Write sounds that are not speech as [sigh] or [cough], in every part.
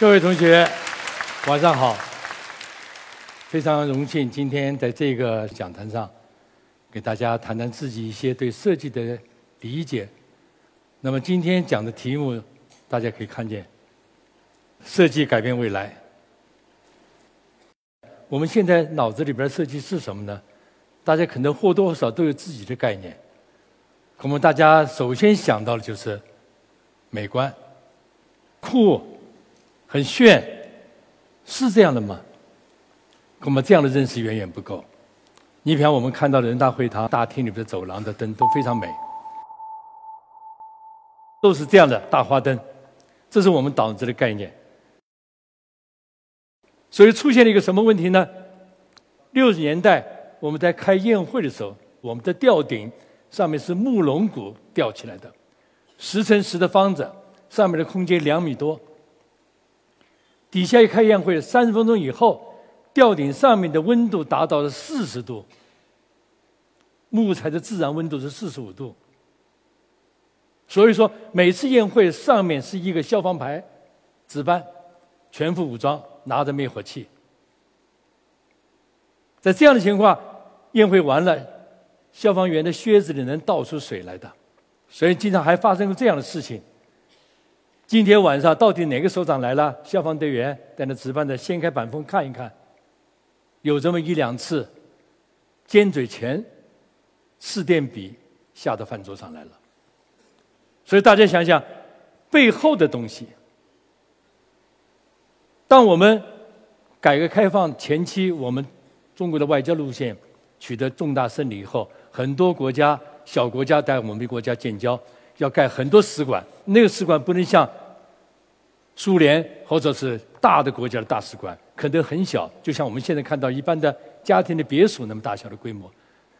各位同学，晚上好！非常荣幸今天在这个讲坛上，给大家谈谈自己一些对设计的理解。那么今天讲的题目，大家可以看见，设计改变未来。我们现在脑子里边设计是什么呢？大家可能或多或少都有自己的概念。我们大家首先想到的就是美观、酷。很炫，是这样的吗？我们这样的认识远远不够。你比方我们看到人大会堂大厅里面的走廊的灯都非常美，都是这样的大花灯，这是我们脑子的概念。所以出现了一个什么问题呢？六十年代我们在开宴会的时候，我们的吊顶上面是木龙骨吊起来的，十乘十的方子，上面的空间两米多。底下一开宴会，三十分钟以后，吊顶上面的温度达到了四十度，木材的自然温度是四十五度。所以说，每次宴会上面是一个消防排，值班，全副武装，拿着灭火器。在这样的情况，宴会完了，消防员的靴子里能倒出水来的，所以经常还发生过这样的事情。今天晚上到底哪个首长来了？消防队员在那值班的，掀开板缝看一看，有这么一两次，尖嘴钳、试电笔下到饭桌上来了。所以大家想想，背后的东西。当我们改革开放前期，我们中国的外交路线取得重大胜利以后，很多国家、小国家在我们国家建交，要盖很多使馆，那个使馆不能像。苏联或者是大的国家的大使馆可能很小，就像我们现在看到一般的家庭的别墅那么大小的规模，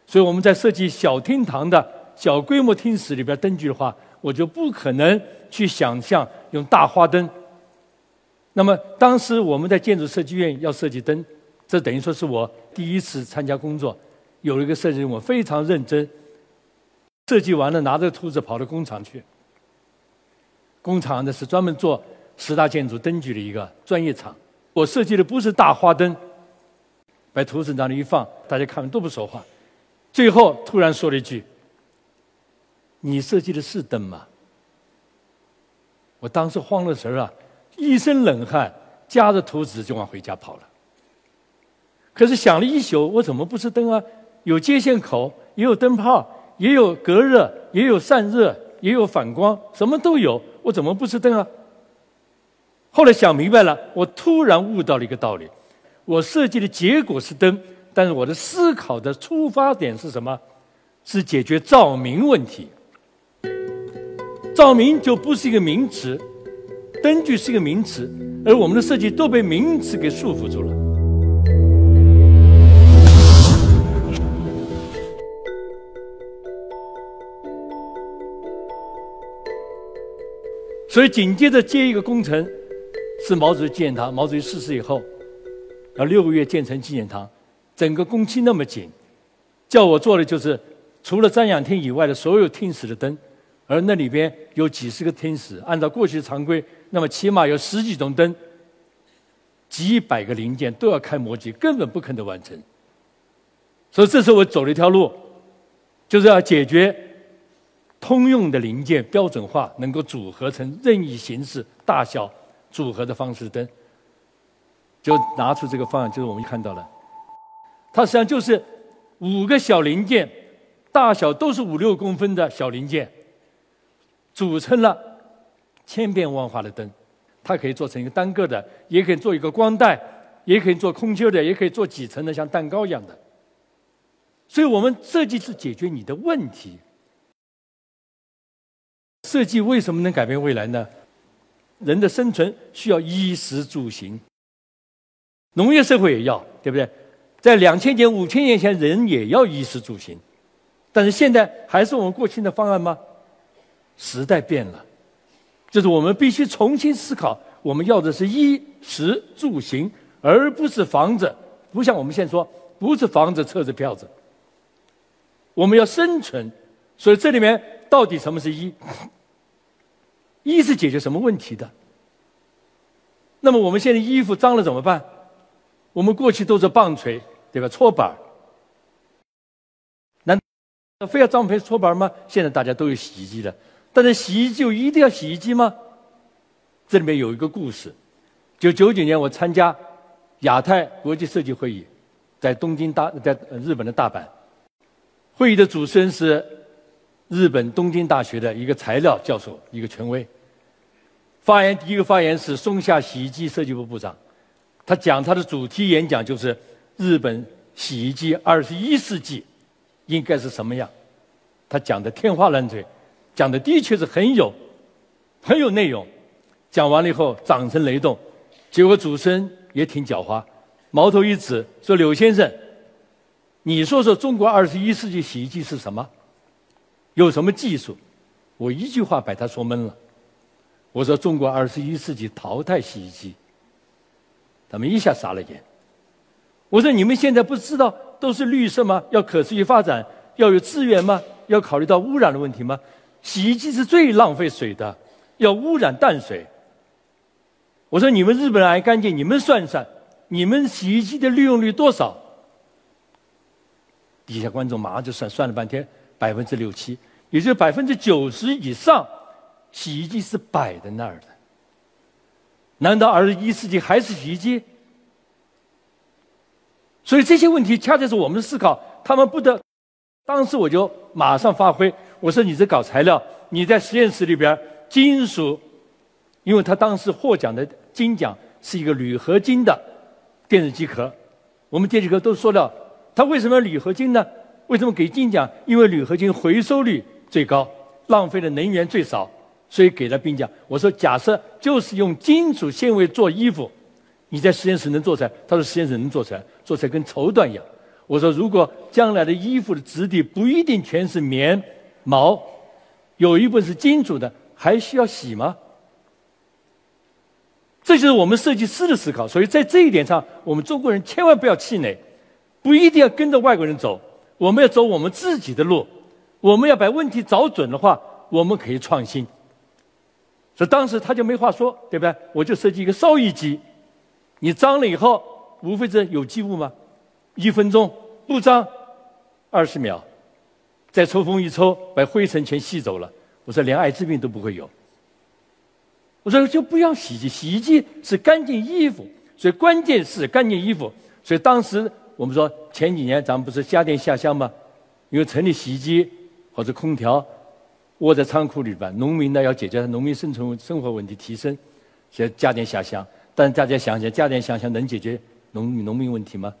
所以我们在设计小厅堂的小规模厅室里边灯具的话，我就不可能去想象用大花灯。那么当时我们在建筑设计院要设计灯，这等于说是我第一次参加工作，有了一个设计任务，非常认真。设计完了，拿着图纸跑到工厂去。工厂呢是专门做。十大建筑灯具的一个专业厂，我设计的不是大花灯，把图纸那里一放，大家看完都不说话。最后突然说了一句：“你设计的是灯吗？”我当时慌了神儿啊，一身冷汗，夹着图纸就往回家跑了。可是想了一宿，我怎么不是灯啊？有接线口，也有灯泡，也有隔热，也有散热，也有反光，什么都有，我怎么不是灯啊？后来想明白了，我突然悟到了一个道理：我设计的结果是灯，但是我的思考的出发点是什么？是解决照明问题。照明就不是一个名词，灯具是一个名词，而我们的设计都被名词给束缚住了。所以紧接着接一个工程。是毛主席纪念堂。毛主席逝世以后，要六个月建成纪念堂，整个工期那么紧，叫我做的就是除了瞻仰厅以外的所有厅室的灯，而那里边有几十个厅室，按照过去的常规，那么起码有十几种灯，几百个零件都要开模具，根本不可能完成。所以这时候我走了一条路，就是要解决通用的零件标准化，能够组合成任意形式、大小。组合的方式灯，就拿出这个方案，就是我们看到了，它实际上就是五个小零件，大小都是五六公分的小零件，组成了千变万化的灯。它可以做成一个单个的，也可以做一个光带，也可以做空丘的，也可以做几层的，像蛋糕一样的。所以我们设计是解决你的问题。设计为什么能改变未来呢？人的生存需要衣食住行，农业社会也要，对不对？在两千年、五千年前，人也要衣食住行，但是现在还是我们过去的方案吗？时代变了，就是我们必须重新思考，我们要的是衣食住行，而不是房子。不像我们现在说，不是房子、车子、票子，我们要生存。所以这里面到底什么是衣？一是解决什么问题的？那么我们现在衣服脏了怎么办？我们过去都是棒槌，对吧？搓板难非要脏盆搓板吗？现在大家都有洗衣机的，但是洗衣机就一定要洗衣机吗？这里面有一个故事，就九九年我参加亚太国际设计会议，在东京大，在日本的大阪，会议的主持人是日本东京大学的一个材料教授，一个权威。发言第一个发言是松下洗衣机设计部部长。他讲他的主题演讲就是日本洗衣机二十一世纪应该是什么样？他讲的天花乱坠，讲的的确是很有很有内容。讲完了以后，掌声雷动。结果主持人也挺狡猾，矛头一指说：“柳先生，你说说中国二十一世纪洗衣机是什么？有什么技术？”我一句话把他说懵了。我说：“中国二十一世纪淘汰洗衣机。”他们一下傻了眼。我说：“你们现在不知道都是绿色吗？要可持续发展，要有资源吗？要考虑到污染的问题吗？洗衣机是最浪费水的，要污染淡水。”我说：“你们日本人爱干净，你们算算，你们洗衣机的利用率多少？”底下观众马上就算算了半天，百分之六七，也就是百分之九十以上，洗衣机是摆在那儿的。难道二十一世纪还是洗衣机？所以这些问题恰恰是我们的思考，他们不得。当时我就马上发挥，我说：“你这搞材料，你在实验室里边，金属，因为他当时获奖的金奖是一个铝合金的电视机壳。我们电视机壳都说了，它为什么铝合金呢？为什么给金奖？因为铝合金回收率最高，浪费的能源最少。”所以给了兵奖。我说，假设就是用金属纤维做衣服，你在实验室能做出来？他说实验室能做出来，做出来跟绸缎一样。我说，如果将来的衣服的质地不一定全是棉毛，有一部分是金属的，还需要洗吗？这就是我们设计师的思考。所以在这一点上，我们中国人千万不要气馁，不一定要跟着外国人走，我们要走我们自己的路。我们要把问题找准的话，我们可以创新。所以当时他就没话说，对不对？我就设计一个烧衣机，你脏了以后，无非是有机物嘛，一分钟不脏，二十秒，再抽风一抽，把灰尘全吸走了。我说连艾滋病都不会有。我说就不要洗衣机，洗衣机是干净衣服，所以关键是干净衣服。所以当时我们说前几年咱们不是家电下乡吗？因为城里洗衣机或者空调。窝在仓库里边，农民呢要解决农民生存生活问题，提升，所以家电下乡。但大家想想，家电下乡能解决农农民问题吗？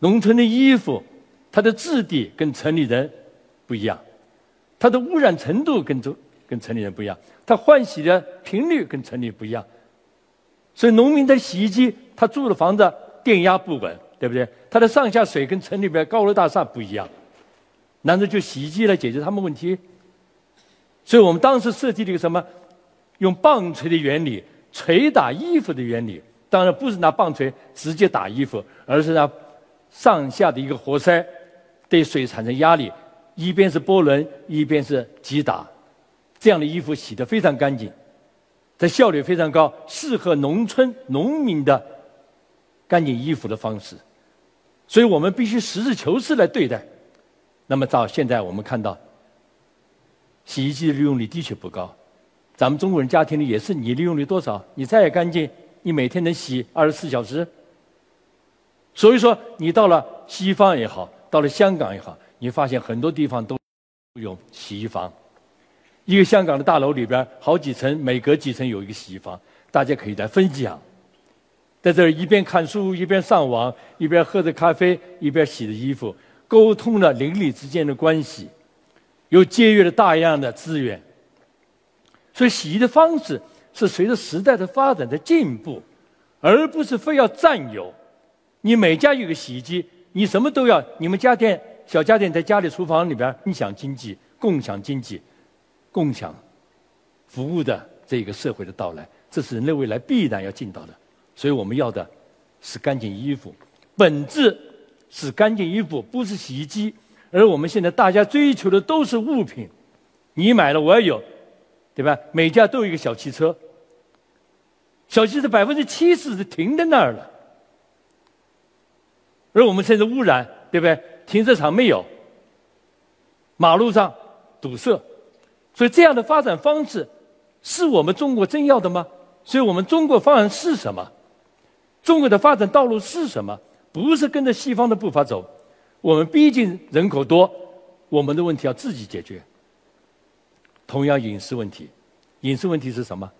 农村的衣服，它的质地跟城里人不一样，它的污染程度跟中跟城里人不一样，它换洗的频率跟城里不一样。所以农民的洗衣机，他住的房子电压不稳，对不对？它的上下水跟城里边高楼大厦不一样，难道就洗衣机来解决他们问题？所以我们当时设计了一个什么？用棒槌的原理，捶打衣服的原理。当然不是拿棒槌直接打衣服，而是拿上下的一个活塞对水产生压力，一边是波轮，一边是击打，这样的衣服洗得非常干净，它效率非常高，适合农村农民的干净衣服的方式。所以我们必须实事求是来对待。那么到现在我们看到。洗衣机的利用率的确不高，咱们中国人家庭里也是，你利用率多少？你再干净，你每天能洗二十四小时？所以说，你到了西方也好，到了香港也好，你发现很多地方都有洗衣房。一个香港的大楼里边，好几层，每隔几层有一个洗衣房，大家可以来分享，在这儿一边看书，一边上网，一边喝着咖啡，一边洗着衣服，沟通了邻里之间的关系。又节约了大量的资源，所以洗衣的方式是随着时代的发展的进步，而不是非要占有。你每家有个洗衣机，你什么都要。你们家电小家电在家里厨房里边，共享经济、共享经济、共享服务的这个社会的到来，这是人类未来必然要进到的。所以我们要的是干净衣服，本质是干净衣服，不是洗衣机。而我们现在大家追求的都是物品，你买了我也有，对吧？每家都有一个小汽车，小。汽车百分之七十是停在那儿了。而我们现在污染，对不对？停车场没有，马路上堵塞，所以这样的发展方式，是我们中国真要的吗？所以我们中国方案是什么？中国的发展道路是什么？不是跟着西方的步伐走。我们毕竟人口多，我们的问题要自己解决。同样饮食问题，饮食问题是什么？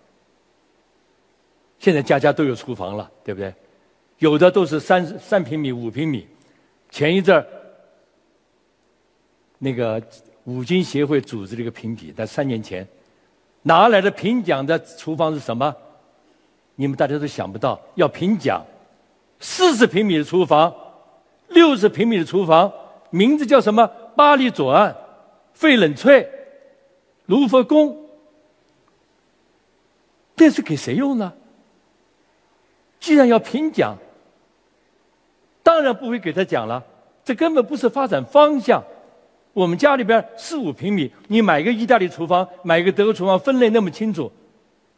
现在家家都有厨房了，对不对？有的都是三三平米、五平米。前一阵儿，那个五金协会组织了一个评比，在三年前拿来的评奖的厨房是什么？你们大家都想不到，要评奖，四十平米的厨房，六十平米的厨房，名字叫什么？巴黎左岸、费冷翠、卢浮宫，这是给谁用呢？既然要评奖。当然不会给他讲了，这根本不是发展方向。我们家里边四五平米，你买个意大利厨房，买个德国厨房，分类那么清楚。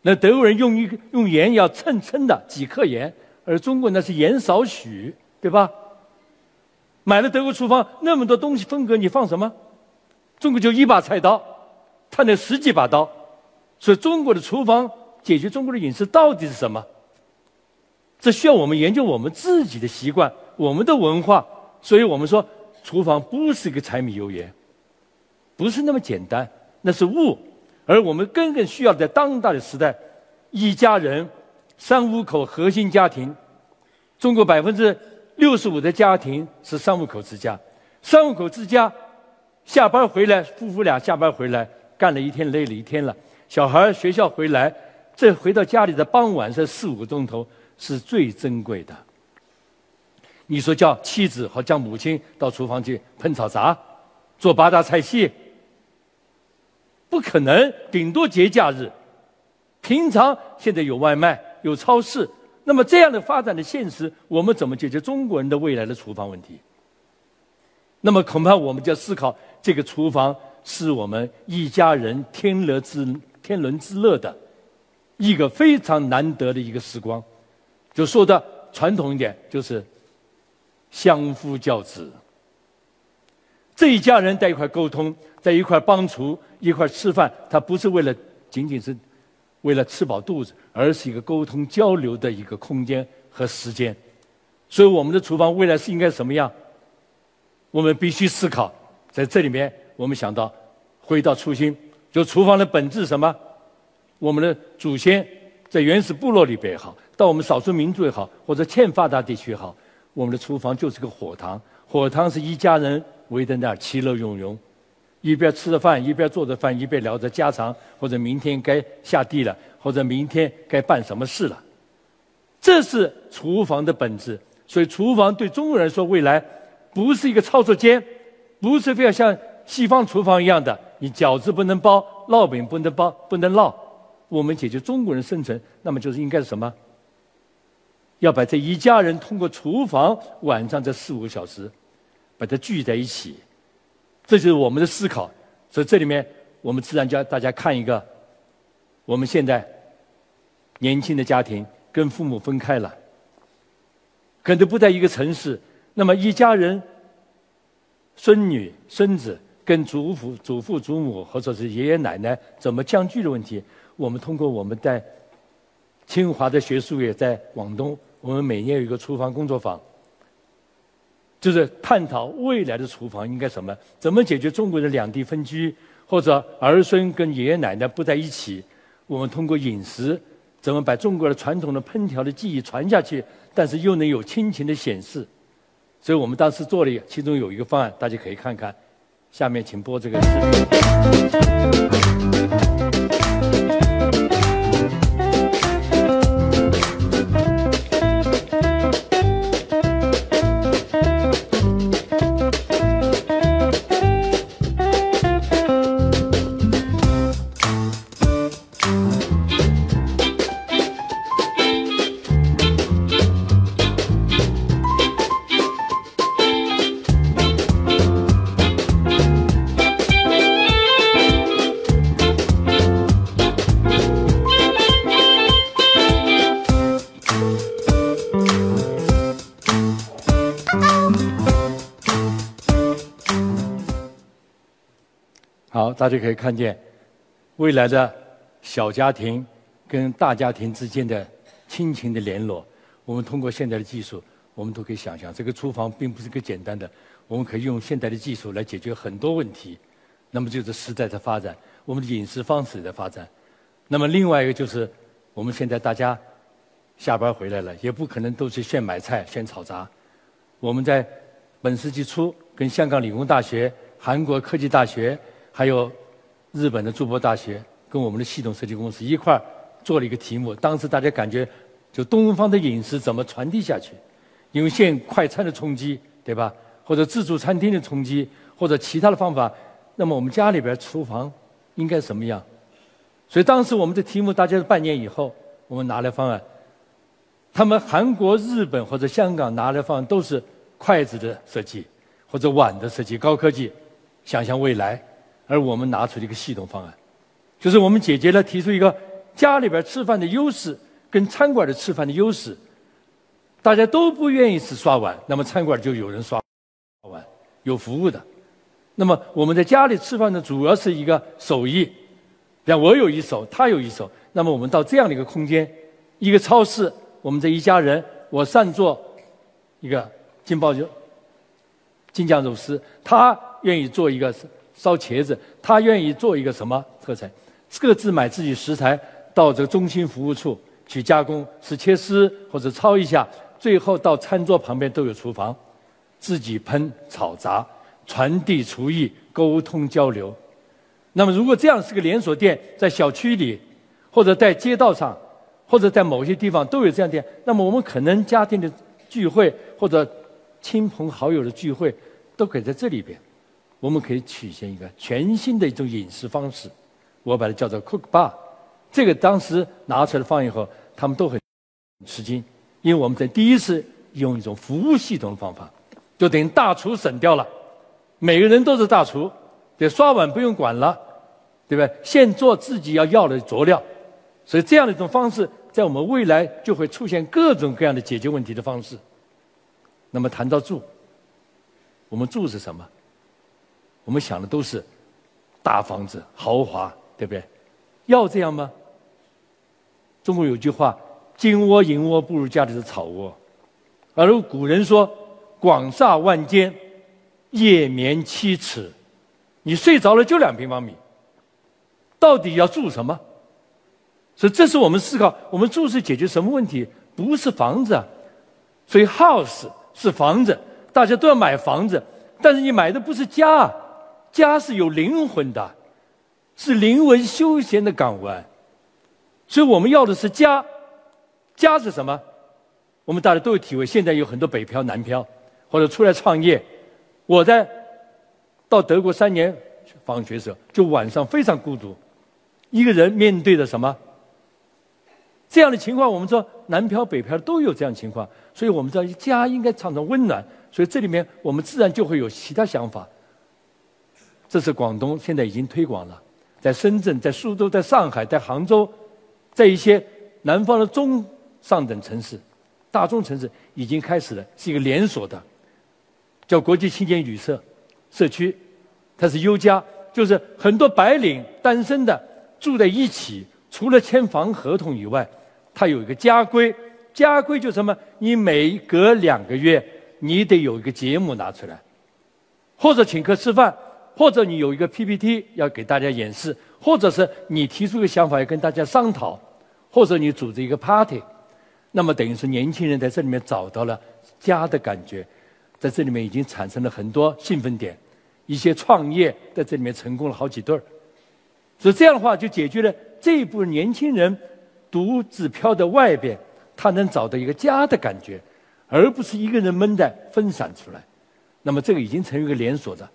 那德国人用一用盐要称称的几克盐，而中国那是盐少许，对吧？买了德国厨房那么多东西风格，你放什么？中国就一把菜刀，他那十几把刀。所以中国的厨房解决中国的饮食到底是什么？这需要我们研究我们自己的习惯。我们的文化，所以我们说，厨房不是一个柴米油盐，不是那么简单，那是物。而我们更更需要在当代的时代，一家人三五口核心家庭，中国百分之六十五的家庭是三五口之家，三五口之家，下班回来，夫妇俩下班回来，干了一天累了一天了，小孩学校回来，这回到家里的傍晚这四五个钟头是最珍贵的。你说叫妻子和叫母亲到厨房去烹炒杂，做八大菜系，不可能。顶多节假日，平常现在有外卖有超市，那么这样的发展的现实，我们怎么解决中国人的未来的厨房问题？那么恐怕我们就要思考，这个厨房是我们一家人天伦之天伦之乐的一个非常难得的一个时光。就说的传统一点，就是。相夫教子，这一家人在一块沟通，在一块帮厨，一块吃饭，他不是为了仅仅是为了吃饱肚子，而是一个沟通交流的一个空间和时间。所以，我们的厨房未来是应该什么样？我们必须思考。在这里面，我们想到回到初心，就厨房的本质什么？我们的祖先在原始部落里边也好，到我们少数民族也好，或者欠发达地区也好。我们的厨房就是个火塘，火塘是一家人围在那儿其乐融融，一边吃着饭，一边做着饭，一边聊着家常，或者明天该下地了，或者明天该办什么事了。这是厨房的本质。所以，厨房对中国人说，未来不是一个操作间，不是非要像西方厨房一样的，你饺子不能包，烙饼不能包，不能烙。我们解决中国人生存，那么就是应该是什么？要把这一家人通过厨房晚上这四五个小时，把它聚在一起，这就是我们的思考。所以这里面我们自然教大家看一个，我们现在年轻的家庭跟父母分开了，可能不在一个城市，那么一家人，孙女孙子跟祖父祖父祖母或者是爷爷奶奶怎么相聚的问题，我们通过我们在清华的学术也在广东。我们每年有一个厨房工作坊，就是探讨未来的厨房应该什么，怎么解决中国的两地分居，或者儿孙跟爷爷奶奶不在一起。我们通过饮食，怎么把中国的传统的烹调的技艺传下去，但是又能有亲情的显示。所以我们当时做了，其中有一个方案，大家可以看看。下面请播这个视频。大家可以看见未来的小家庭跟大家庭之间的亲情的联络。我们通过现在的技术，我们都可以想象，这个厨房并不是个简单的，我们可以用现代的技术来解决很多问题。那么就是时代的发展，我们的饮食方式的发展。那么另外一个就是，我们现在大家下班回来了，也不可能都是现买菜、现炒炸。我们在本世纪初跟香港理工大学、韩国科技大学。还有日本的筑波大学跟我们的系统设计公司一块儿做了一个题目，当时大家感觉就东方的饮食怎么传递下去？因为现快餐的冲击，对吧？或者自助餐厅的冲击，或者其他的方法，那么我们家里边厨房应该什么样？所以当时我们的题目，大家是半年以后我们拿来方案。他们韩国、日本或者香港拿来方案都是筷子的设计或者碗的设计，高科技，想象未来。而我们拿出了一个系统方案，就是我们解决了提出一个家里边吃饭的优势跟餐馆的吃饭的优势。大家都不愿意是刷碗，那么餐馆就有人刷碗，有服务的。那么我们在家里吃饭呢，主要是一个手艺，像我有一手，他有一手。那么我们到这样的一个空间，一个超市，我们这一家人，我擅做一个金爆肉、金酱肉丝，他愿意做一个。烧茄子，他愿意做一个什么特产？各自买自己食材到这个中心服务处去加工，是切丝或者焯一下，最后到餐桌旁边都有厨房，自己烹炒炸，传递厨艺，沟通交流。那么，如果这样是个连锁店，在小区里，或者在街道上，或者在某些地方都有这样店，那么我们可能家庭的聚会或者亲朋好友的聚会，都可以在这里边。我们可以体现一个全新的一种饮食方式，我把它叫做 Cook Bar。这个当时拿出来放以后，他们都很吃惊，因为我们在第一次用一种服务系统的方法，就等于大厨省掉了，每个人都是大厨，对，刷碗不用管了，对不对？现做自己要要的佐料，所以这样的一种方式，在我们未来就会出现各种各样的解决问题的方式。那么谈到住，我们住是什么？我们想的都是大房子、豪华，对不对？要这样吗？中国有句话：“金窝银窝不如家里的草窝。”而古人说：“广厦万间，夜眠七尺。”你睡着了就两平方米，到底要住什么？所以，这是我们思考：我们住是解决什么问题？不是房子啊。所以，house 是房子，大家都要买房子，但是你买的不是家。家是有灵魂的，是灵魂休闲的港湾，所以我们要的是家。家是什么？我们大家都有体会。现在有很多北漂、南漂，或者出来创业。我在到德国三年访学时，就晚上非常孤独，一个人面对着什么？这样的情况，我们说南漂、北漂都有这样情况，所以我们知道家应该创造温暖。所以这里面我们自然就会有其他想法。这是广东现在已经推广了，在深圳、在苏州、在上海、在杭州，在一些南方的中上等城市、大中城市已经开始了，是一个连锁的，叫国际青年旅社社区，它是优家，就是很多白领单身的住在一起，除了签房合同以外，它有一个家规，家规就什么？你每隔两个月你得有一个节目拿出来，或者请客吃饭。或者你有一个 PPT 要给大家演示，或者是你提出一个想法要跟大家商讨，或者你组织一个 party，那么等于是年轻人在这里面找到了家的感觉，在这里面已经产生了很多兴奋点，一些创业在这里面成功了好几对儿，所以这样的话就解决了这一部分年轻人独自飘在外边，他能找到一个家的感觉，而不是一个人闷在分散出来，那么这个已经成为一个连锁的。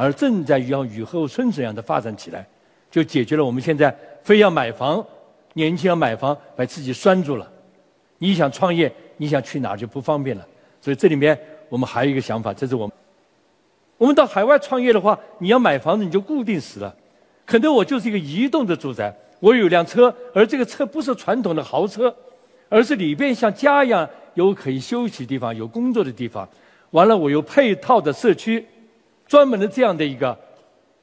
而正在像雨后春笋一样的发展起来，就解决了我们现在非要买房，年轻人买房把自己拴住了。你想创业，你想去哪就不方便了。所以这里面我们还有一个想法，这是我们我们到海外创业的话，你要买房子你就固定死了。可能我就是一个移动的住宅，我有辆车，而这个车不是传统的豪车，而是里边像家一样有可以休息的地方，有工作的地方。完了，我有配套的社区。专门的这样的一个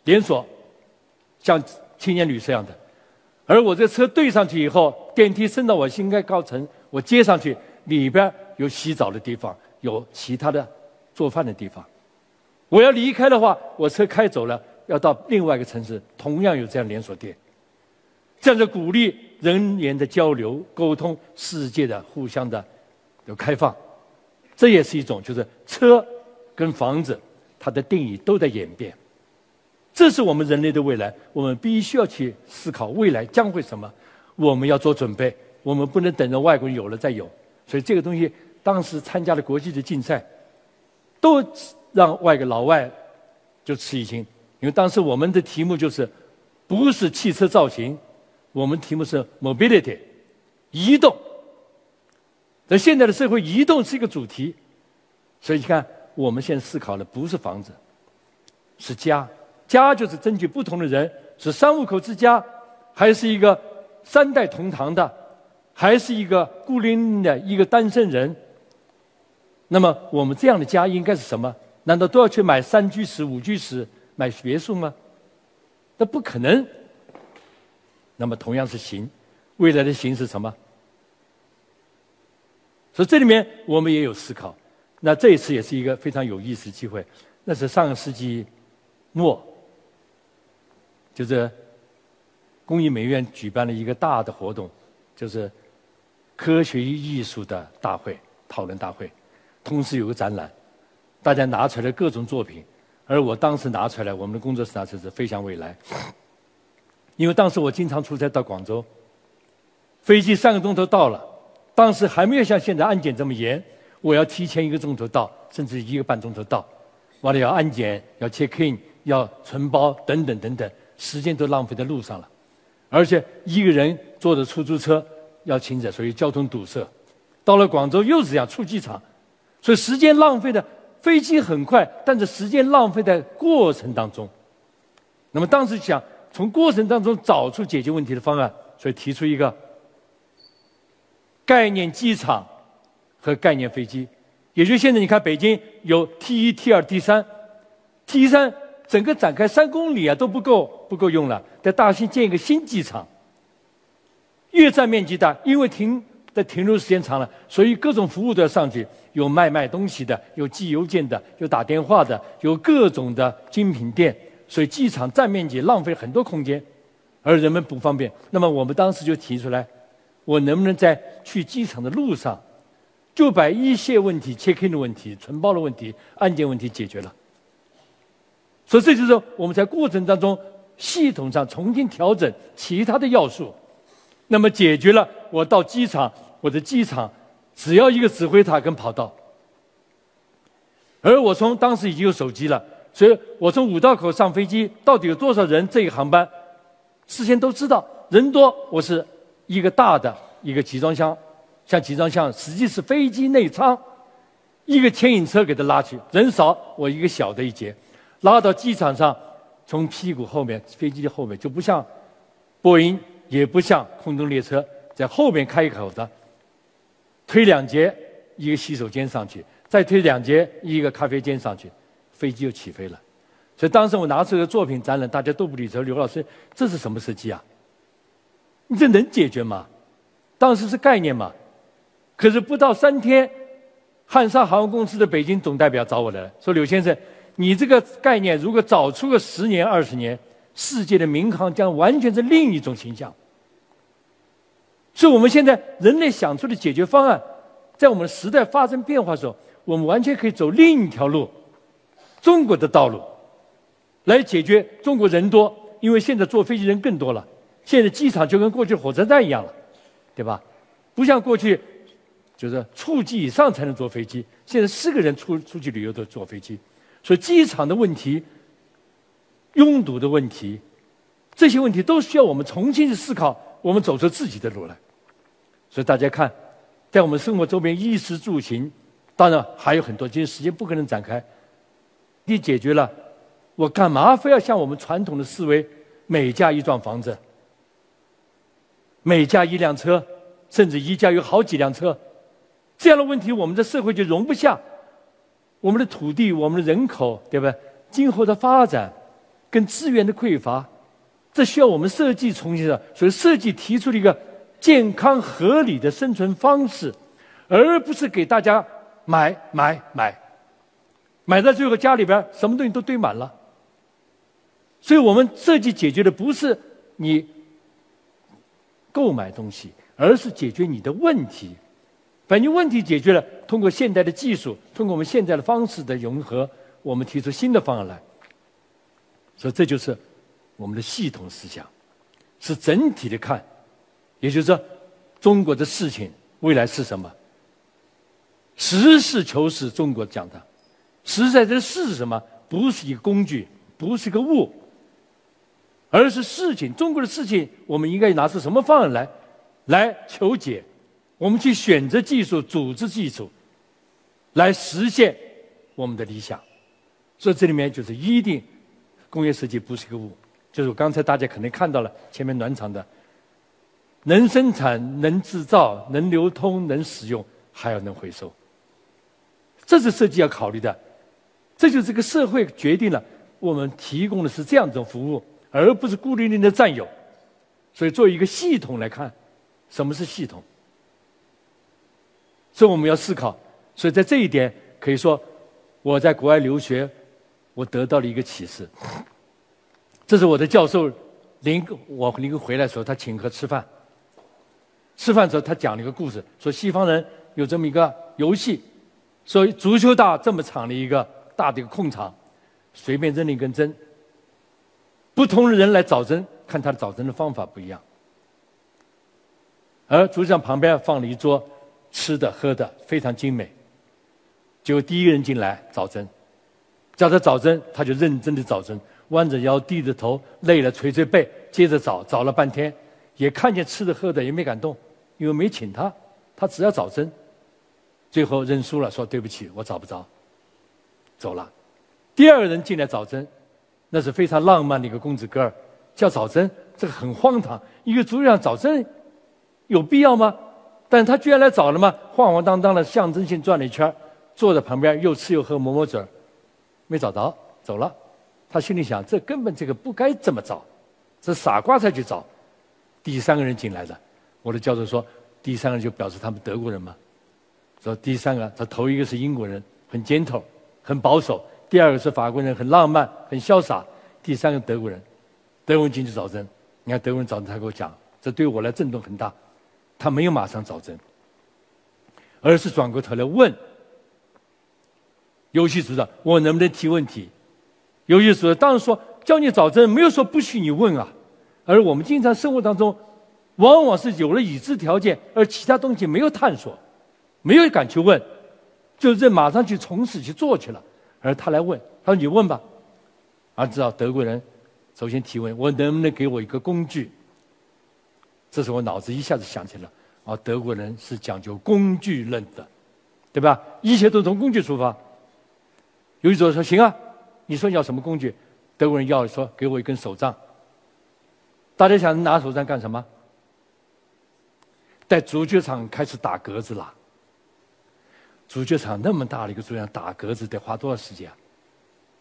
连锁，像青年旅社一样的。而我这车对上去以后，电梯升到我应该高层，我接上去，里边有洗澡的地方，有其他的做饭的地方。我要离开的话，我车开走了，要到另外一个城市，同样有这样连锁店。这样的鼓励人员的交流、沟通、世界的互相的有开放，这也是一种，就是车跟房子它的定义都在演变。这是我们人类的未来，我们必须要去思考未来将会什么，我们要做准备，我们不能等着外国人有了再有。所以这个东西，当时参加了国际的竞赛，都让外国老外就吃一惊，因为当时我们的题目就是不是汽车造型。我们题目是 mobility，移动。在现在的社会，移动是一个主题，所以你看，我们现在思考的不是房子，是家。家就是根据不同的人，是三五口之家，还是一个三代同堂的，还是一个孤零零的一个单身人。那么，我们这样的家应该是什么？难道都要去买三居室、五居室、买别墅吗？那不可能。那么同样是行，未来的行是什么？所以这里面我们也有思考。那这一次也是一个非常有意思的机会。那是上个世纪末，就是工艺美院举办了一个大的活动，就是科学与艺术的大会讨论大会，同时有个展览，大家拿出来各种作品，而我当时拿出来，我们的工作室拿出来是飞向未来。因为当时我经常出差到广州，飞机三个钟头到了，当时还没有像现在安检这么严，我要提前一个钟头到，甚至一个半钟头到，完了要安检、要 check in、要存包等等等等，时间都浪费在路上了，而且一个人坐的出租车要停着，所以交通堵塞。到了广州又是这样出机场，所以时间浪费的飞机很快，但是时间浪费在过程当中。那么当时想。从过程当中找出解决问题的方案，所以提出一个概念机场和概念飞机，也就现在你看北京有 T 一、T 二、T 三，T 三整个展开三公里啊都不够不够用了，在大兴建一个新机场，越占面积大，因为停的停留时间长了，所以各种服务都要上去，有卖卖东西的，有寄邮件的，有打电话的，有各种的精品店。所以机场占面积浪费很多空间，而人们不方便。那么我们当时就提出来，我能不能在去机场的路上，就把一些问题、check in 的问题、存包的问题、安检问题解决了。所以这就是我们在过程当中系统上重新调整其他的要素，那么解决了我到机场，我的机场只要一个指挥塔跟跑道，而我从当时已经有手机了。所以我从五道口上飞机，到底有多少人？这个航班事先都知道，人多我是一个大的一个集装箱，像集装箱，实际是飞机内舱，一个牵引车给它拉去，人少我一个小的一节，拉到机场上，从屁股后面飞机的后面就不像波音，也不像空中列车，在后面开口的，推两节一个洗手间上去，再推两节一个咖啡间上去。飞机就起飞了，所以当时我拿出一个作品展览，大家都不理解。刘老师，这是什么设计啊？你这能解决吗？当时是概念嘛。可是不到三天，汉莎航空公司的北京总代表找我来了，说：“柳先生，你这个概念如果早出个十年、二十年，世界的民航将完全是另一种形象。”所以我们现在人类想出的解决方案，在我们时代发生变化的时候，我们完全可以走另一条路。中国的道路，来解决中国人多，因为现在坐飞机人更多了。现在机场就跟过去火车站一样了，对吧？不像过去，就是处级以上才能坐飞机。现在四个人出出去旅游都坐飞机，所以机场的问题、拥堵的问题，这些问题都需要我们重新去思考，我们走出自己的路来。所以大家看，在我们生活周边衣食住行，当然还有很多，今天时间不可能展开。你解决了，我干嘛非要像我们传统的思维，每家一幢房子，每家一辆车，甚至一家有好几辆车，这样的问题，我们的社会就容不下。我们的土地，我们的人口，对吧？今后的发展，跟资源的匮乏，这需要我们设计重新的，所以设计提出了一个健康合理的生存方式，而不是给大家买买买，买到最后家里边什么东西都堆满了。所以我们设计解决的不是你购买东西，而是解决你的问题。反映问题解决了，通过现代的技术，通过我们现在的方式的融合，我们提出新的方案来。所以这就是我们的系统思想，是整体的看。也就是说，中国的事情未来是什么？实事求是，中国讲的，实在这事是什么？不是一个工具，不是一个物，而是事情。中国的事情，我们应该拿出什么方案来，来求解？我们去选择技术、组织技术，来实现我们的理想。所以这里面就是一定，工业设计不是个物，就是刚才大家可能看到了前面暖场的，能生产、能制造、能流通、能使用，还要能回收。这是设计要考虑的。这就是这个社会决定了我们提供的是这样一种服务，而不是孤零零的占有。所以，作为一个系统来看，什么是系统？所以我们要思考，所以在这一点可以说，我在国外留学，我得到了一个启示。这是我的教授林，我林回来的时候，他请客吃饭。吃饭的时候，他讲了一个故事，说西方人有这么一个游戏，说足球大这么长的一个大的一个空场，随便扔了一根针，不同的人来找针，看他的找针的方法不一样。而足球场旁边放了一桌。吃的喝的非常精美，结果第一个人进来找针，叫他找针，他就认真的找针，弯着腰低着头，累了捶捶背，接着找，找了半天，也看见吃的喝的，也没敢动，因为没请他，他只要找针，最后认输了，说对不起，我找不着，走了。第二个人进来找针，那是非常浪漫的一个公子哥儿，叫找针，这个很荒唐，一个足球场找针，有必要吗？但他居然来找了吗？晃晃荡荡的，象征性转了一圈，坐在旁边又吃又喝，抹抹嘴儿，没找着，走了。他心里想：这根本这个不该这么找，这傻瓜才去找。第三个人进来的，我的教授说，第三个人就表示他们德国人嘛。说第三个，他头一个是英国人，很 gentle，很保守；第二个是法国人，很浪漫，很潇洒；第三个德国人，德国人进去找针。你看德国人找针，他给我讲，这对我来震动很大。他没有马上找针，而是转过头来问游戏组长：“我能不能提问题？”游戏组长当然说：“教你找针，没有说不许你问啊。”而我们经常生活当中，往往是有了已知条件，而其他东西没有探索，没有敢去问，就是马上去从事去做去了。而他来问，他说：“你问吧。”而知道德国人首先提问：“我能不能给我一个工具？”这时候我脑子一下子想起了，啊，德国人是讲究工具论的，对吧？一切都从工具出发。有一种说行啊，你说要什么工具？德国人要说给我一根手杖。大家想拿手杖干什么？在足球场开始打格子了。足球场那么大的一个足球场打格子得花多少时间？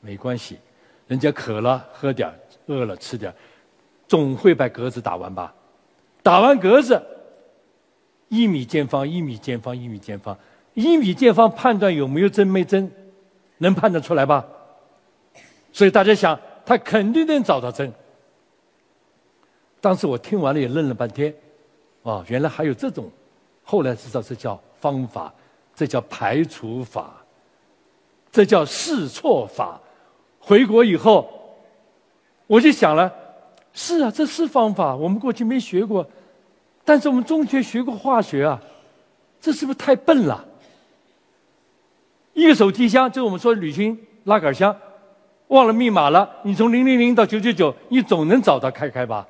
没关系，人家渴了喝点饿了吃点总会把格子打完吧。打完格子，一米见方，一米见方，一米见方，一米见方，判断有没有针没针，能判断出来吧？所以大家想，他肯定能找到针。当时我听完了也愣了半天，哦，原来还有这种，后来知道这叫方法，这叫排除法，这叫试错法。回国以后，我就想了。是啊，这是方法。我们过去没学过，但是我们中学学过化学啊，这是不是太笨了？一个手提箱，就是我们说的旅行拉杆箱，忘了密码了，你从零零零到九九九，你总能找到开开吧？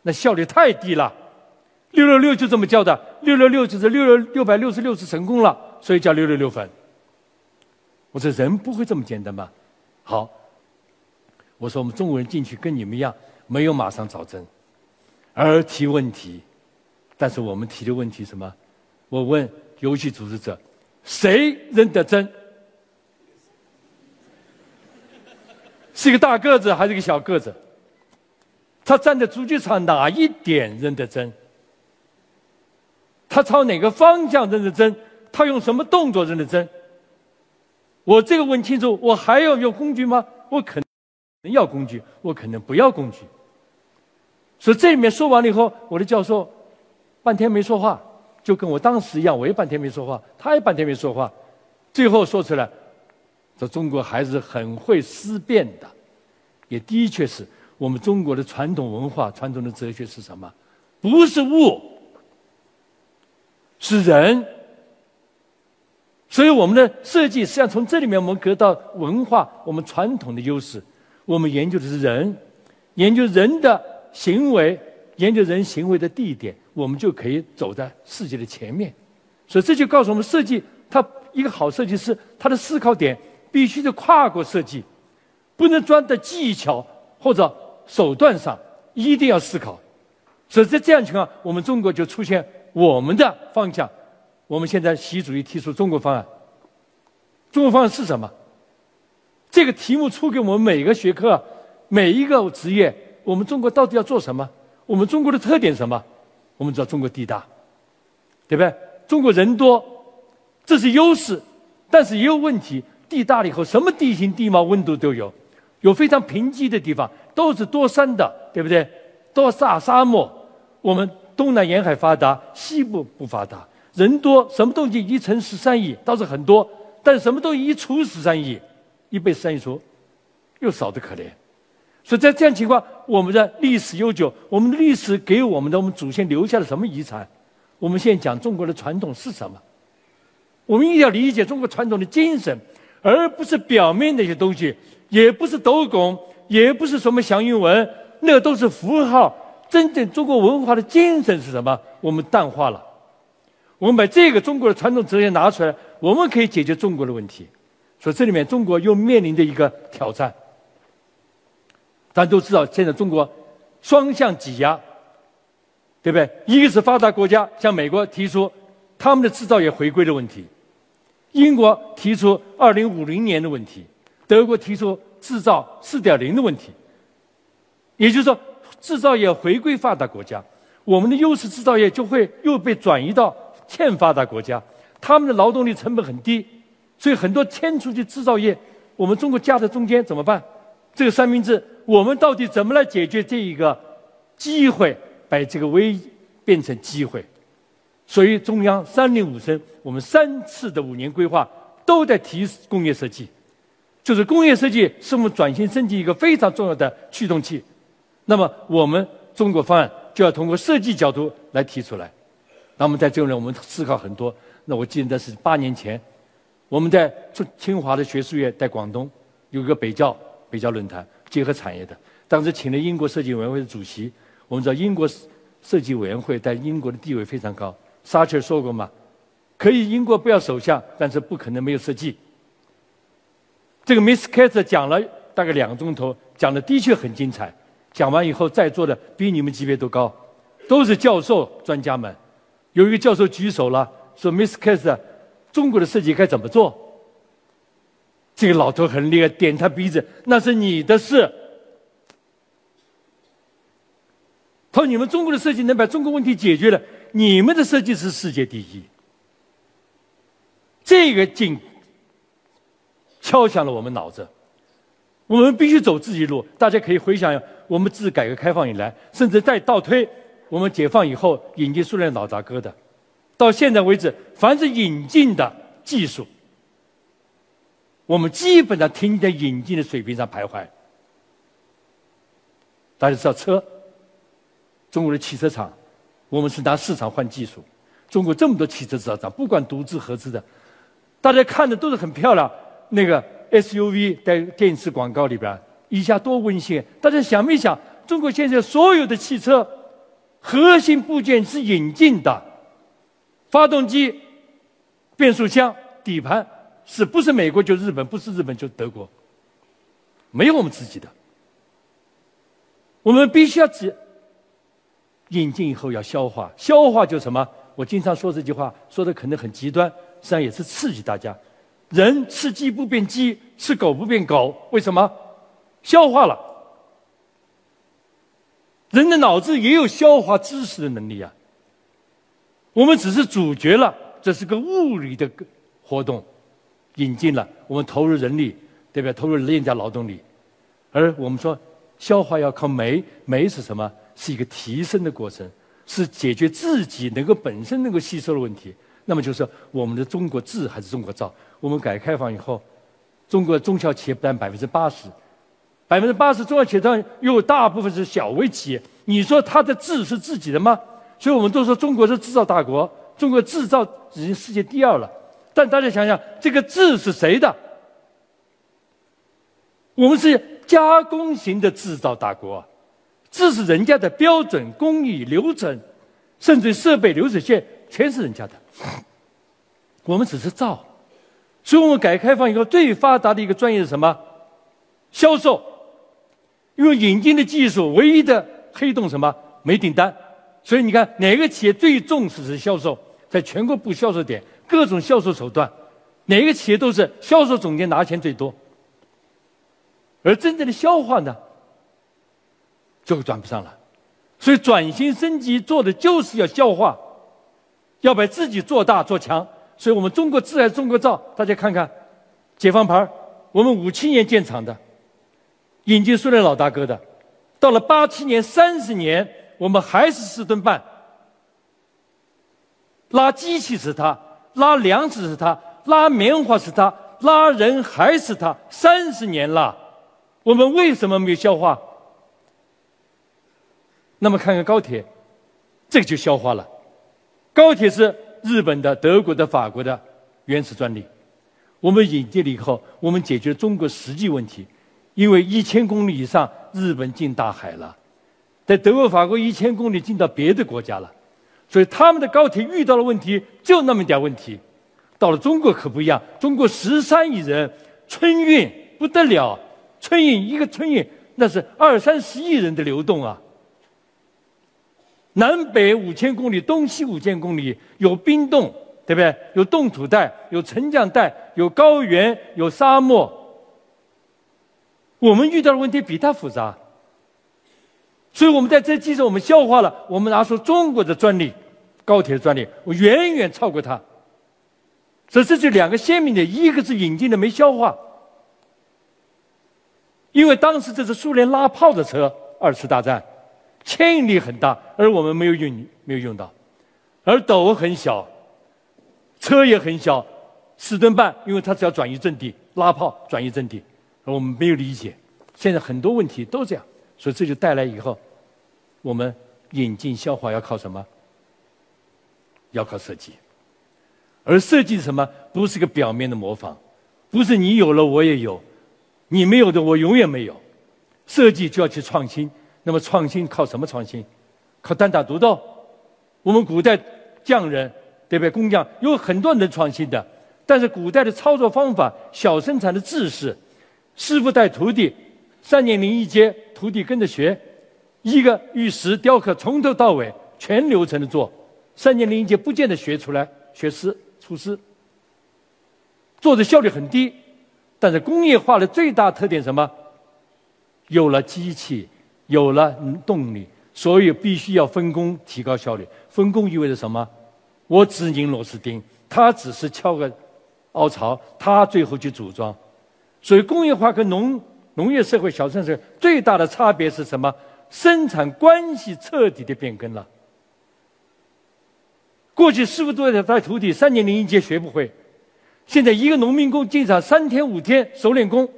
那效率太低了。六六六就这么叫的，六六六就是六六六百六十六次成功了，所以叫六六六分。我说人不会这么简单吧？好，我说我们中国人进去跟你们一样。没有马上找针，而提问题，但是我们提的问题什么？我问游戏组织者，谁扔的针？是一个大个子还是一个小个子？他站在足球场哪一点认得针？他朝哪个方向认得针？他用什么动作认得针？我这个问清楚，我还要用工具吗？我可能要工具，我可能不要工具。所以这里面说完了以后，我的教授半天没说话，就跟我当时一样，我也半天没说话，他也半天没说话，最后说出来，说中国还是很会思辨的，也的确是我们中国的传统文化、传统的哲学是什么？不是物，是人。所以我们的设计实际上从这里面我们得到文化我们传统的优势。我们研究的是人，研究人的行为，研究人行为的地点，我们就可以走在世界的前面。所以这就告诉我们，设计它一个好设计师，他的思考点必须得跨过设计，不能钻在技巧或者手段上，一定要思考。所以在这样情况，我们中国就出现我们的方向。我们现在习主席提出中国方案，中国方案是什么？这个题目出给我们每个学科、每一个职业，我们中国到底要做什么？我们中国的特点什么？我们知道中国地大，对不对？中国人多，这是优势，但是也有问题。地大了以后，什么地形、地貌、温度都有，有非常贫瘠的地方，都是多山的，对不对？多沙沙漠。我们东南沿海发达，西部不发达。人多，什么东西一乘十三亿倒是很多，但什么东西一除十三亿，一被十三亿除，又少得可怜。所以在这样情况，我们的历史悠久，我们的历史给我们的我们祖先留下了什么遗产？我们现在讲中国的传统是什么？我们一定要理解中国传统的精神，而不是表面那些东西，也不是斗拱，也不是什么祥云纹，那都是符号。真正中国文化的精神是什么？我们淡化了。我们把这个中国的传统哲学拿出来，我们可以解决中国的问题。所以这里面中国又面临着一个挑战。咱都知道，现在中国双向挤压，对不对？一个是发达国家向美国提出他们的制造业回归的问题，英国提出二零五零年的问题，德国提出制造四点零的问题。也就是说，制造业回归发达国家，我们的优势制造业就会又被转移到。欠发达国家，他们的劳动力成本很低，所以很多迁出去制造业，我们中国夹在中间怎么办？这个三明治，我们到底怎么来解决这一个机会，把这个危变成机会？所以中央三令五申，我们三次的五年规划都在提工业设计，就是工业设计是我们转型升级一个非常重要的驱动器。那么我们中国方案就要通过设计角度来提出来。那么在这里，我们思考很多。那我记得是八年前，我们在中清华的学术院在广东有个北教北教论坛，结合产业的。当时请了英国设计委员会的主席。我们知道英国设计委员会在英国的地位非常高。撒切尔说过嘛，可以英国不要首相，但是不可能没有设计。这个 Miss k a t 讲了大概两个钟头，讲的的确很精彩。讲完以后，在座的比你们级别都高，都是教授专家们。有一个教授举手了，说：“Miss Cass，中国的设计该怎么做？”这个老头很厉害，点他鼻子：“那是你的事。”他说：“你们中国的设计能把中国问题解决了，你们的设计是世界第一。”这个劲敲响了我们脑子，我们必须走自己路。大家可以回想，我们自改革开放以来，甚至再倒推。我们解放以后引进苏联老大哥的，到现在为止，凡是引进的技术，我们基本上停在引进的水平上徘徊。大家知道车，中国的汽车厂，我们是拿市场换技术。中国这么多汽车制造厂，不管独资合资的，大家看的都是很漂亮。那个 SUV 在电视广告里边，一下多温馨。大家想没想，中国现在所有的汽车？核心部件是引进的，发动机、变速箱、底盘是不是美国就日本，不是日本就德国，没有我们自己的。我们必须要引引进以后要消化，消化就什么？我经常说这句话，说的可能很极端，实际上也是刺激大家。人吃鸡不变鸡，吃狗不变狗，为什么？消化了。人的脑子也有消化知识的能力啊。我们只是主角了，这是个物理的活动，引进了我们投入人力，对不对？投入廉价劳动力，而我们说消化要靠酶，酶是什么？是一个提升的过程，是解决自己能够本身能够吸收的问题。那么就是我们的中国制还是中国造？我们改革开放以后，中国中小企业占百分之八十，百分之八十中小企业当中又大部分是小微企业。你说它的制是自己的吗？所以我们都说中国是制造大国，中国制造已经世界第二了。但大家想想，这个制是谁的？我们是加工型的制造大国，制是人家的标准工艺流程，甚至设备流水线全是人家的。我们只是造，所以我们改革开放以后最发达的一个专业是什么？销售。因为引进的技术唯一的黑洞什么？没订单。所以你看，哪个企业最重视是销售？在全国布销售点，各种销售手段，哪个企业都是销售总监拿钱最多。而真正的消化呢，就转不上了。所以转型升级做的就是要消化，要把自己做大做强。所以我们中国制还是中国造？大家看看，解放牌我们五七年建厂的，引进苏联老大哥的，到了八七年三十年。我们还是四吨半，拉机器是他，拉粮食是他，拉棉花是他，拉人还是他。三十年了，我们为什么没有消化？那么看看高铁，这个就消化了。高铁是日本的、德国的、法国的原始专利，我们引进了以后，我们解决中国实际问题，因为一千公里以上，日本进大海了。在德国、法国一千公里进到别的国家了，所以他们的高铁遇到了问题，就那么点问题。到了中国可不一样，中国十三亿人，春运不得了，春运一个春运那是二三十亿人的流动啊。南北五千公里，东西五千公里，有冰冻，对不对？有冻土带，有沉降带，有高原，有沙漠。我们遇到的问题比他复杂。所以我们在这基础，我们消化了，我们拿出中国的专利，高铁的专利，我远远超过它。所以这就两个鲜明的，一个是引进的没消化，因为当时这是苏联拉炮的车，二次大战，牵引力很大，而我们没有用，没有用到，而斗很小，车也很小，四吨半，因为它只要转移阵地，拉炮转移阵地，而我们没有理解。现在很多问题都这样，所以这就带来以后。我们引进消化要靠什么？要靠设计，而设计什么？不是个表面的模仿，不是你有了我也有，你没有的我永远没有。设计就要去创新，那么创新靠什么创新？靠单打独斗？我们古代匠人对不对？工匠有很多能创新的，但是古代的操作方法、小生产的制式，师傅带徒弟，三年零一阶，徒弟跟着学。一个玉石雕刻从头到尾全流程的做，三年零一届不见得学出来学师出师，做的效率很低。但是工业化的最大特点什么？有了机器，有了动力，所以必须要分工提高效率。分工意味着什么？我只拧螺丝钉，他只是敲个凹槽，他最后去组装。所以工业化跟农农业社会、小城市最大的差别是什么？生产关系彻底的变更了。过去师傅都在带徒弟，三年零一届学不会。现在一个农民工进厂三天五天熟练工。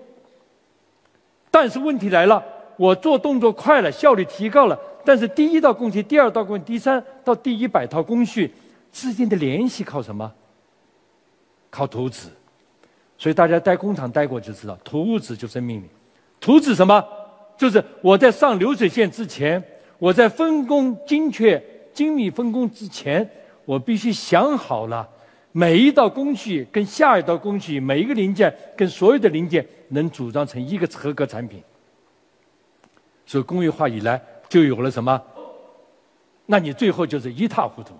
但是问题来了，我做动作快了，效率提高了，但是第一道工序、第二道工序、第三到第一百套工序之间的联系靠什么？靠图纸。所以大家在工厂待过就知道，图纸就是命令。图纸什么？就是我在上流水线之前，我在分工精确、精密分工之前，我必须想好了每一道工序跟下一道工序，每一个零件跟所有的零件能组装成一个合格产品。所以工业化以来就有了什么？那你最后就是一塌糊涂。